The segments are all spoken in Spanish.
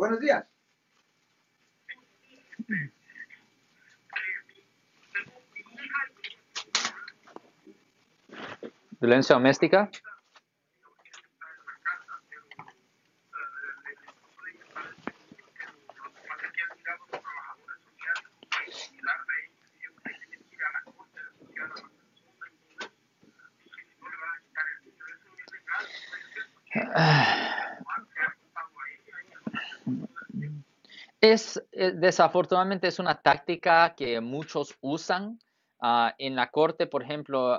Buenos días. Violencia doméstica. Es, eh, desafortunadamente es una táctica que muchos usan ah, en la corte, por ejemplo,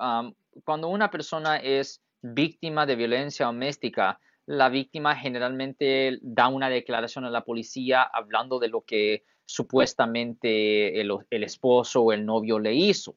cuando una persona es víctima de violencia doméstica, la víctima generalmente da una declaración a la policía hablando de lo que supuestamente el, esposo o el novio le hizo.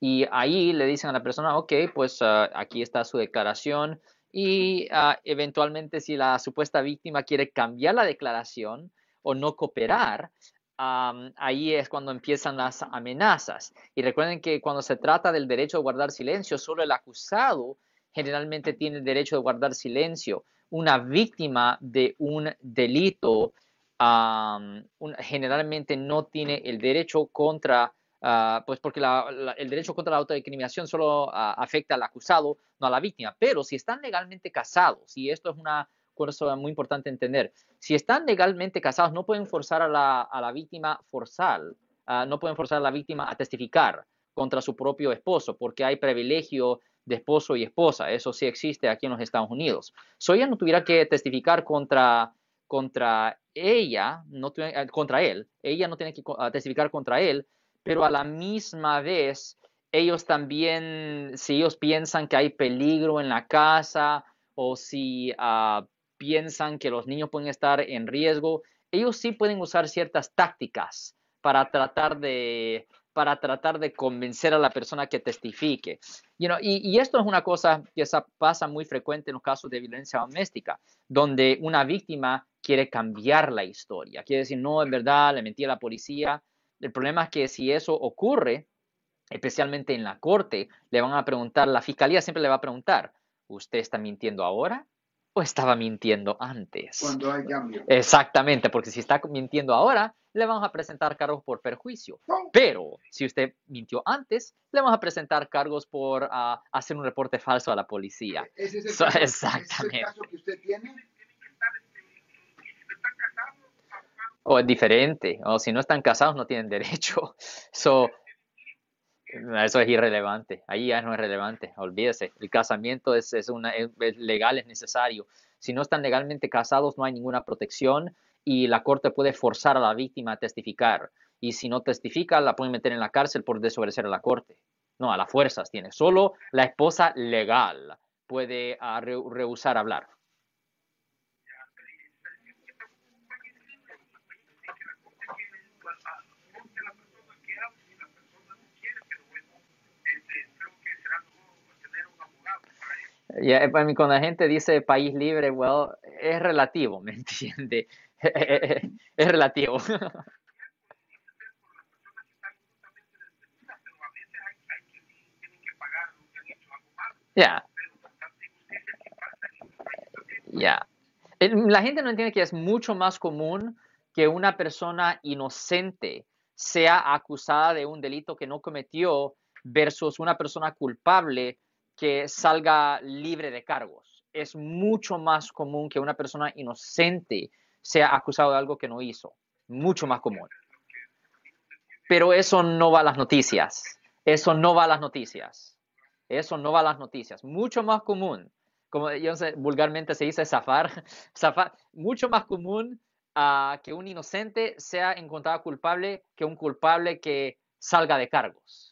Y ahí le dicen a la persona, ok, pues ah, aquí está su declaración. Y ah, eventualmente si la supuesta víctima quiere cambiar la declaración, o no cooperar, ahí es cuando empiezan las amenazas. Y recuerden que cuando se trata del derecho de guardar silencio, solo el acusado generalmente tiene el derecho de guardar silencio. Una víctima de un delito generalmente no tiene el derecho contra, ah, pues porque el derecho contra la autodecriminación solo ah, afecta al acusado, no a la víctima. Pero si están legalmente casados, y esto es una por eso es muy importante entender. Si están legalmente casados, no pueden forzar a la, víctima forzar, ah, no pueden forzar a la víctima a testificar contra su propio esposo, porque hay privilegio de esposo y esposa. Eso sí existe aquí en los Estados Unidos. So ella no tuviera que testificar contra, contra ella, no eh, contra él. Ella no tiene que ah, testificar contra él, pero a la misma vez ellos también, si ellos piensan que hay peligro en la casa o si uh, piensan que los niños pueden estar en riesgo, ellos sí pueden usar ciertas tácticas para tratar de, para tratar de convencer a la persona que testifique. y, y, esto es una cosa que pasa muy frecuente en los casos de violencia doméstica, donde una víctima quiere cambiar la historia, quiere decir, no, es verdad, le mentí a la policía. El problema es que si eso ocurre, especialmente en la corte, le van a preguntar, la fiscalía siempre le va a preguntar, ¿usted está mintiendo ahora? O estaba mintiendo antes. Cuando hay cambio. Exactamente, porque si está mintiendo ahora, le vamos a presentar cargos por perjuicio. Pero si usted mintió antes, le vamos a presentar cargos por ah, hacer un reporte falso a la policía. ¿Ese es el, caso, exactamente. ¿es el caso que usted tiene? O es diferente, o si no están casados no tienen derecho. So, eso es irrelevante. Ahí ya no es relevante. Olvídese. El casamiento es, es, una, legal, es necesario. Si no están legalmente casados, no hay ninguna protección y la corte puede forzar a la víctima a testificar. Y si no testifica, la pueden meter en la cárcel por desobedecer a la corte. No, a las fuerzas tiene. Solo la esposa legal puede uh, rehusar hablar. Ya, eh, cuando la gente dice país libre, well, es relativo, ¿me entiende? es relativo. Ya. Ya. La gente no entiende que es mucho más común que una persona inocente sea acusada de un delito que no cometió versus una persona culpable que salga libre de cargos. Es mucho más común que una persona inocente sea acusado de algo que no hizo. Mucho más común. Pero eso no va a las noticias. Eso no va a las noticias. Eso no va a las noticias. Mucho más común. Como vulgarmente se dice zafar. zafar mucho más común a que un inocente sea encontrado culpable que un culpable que salga de cargos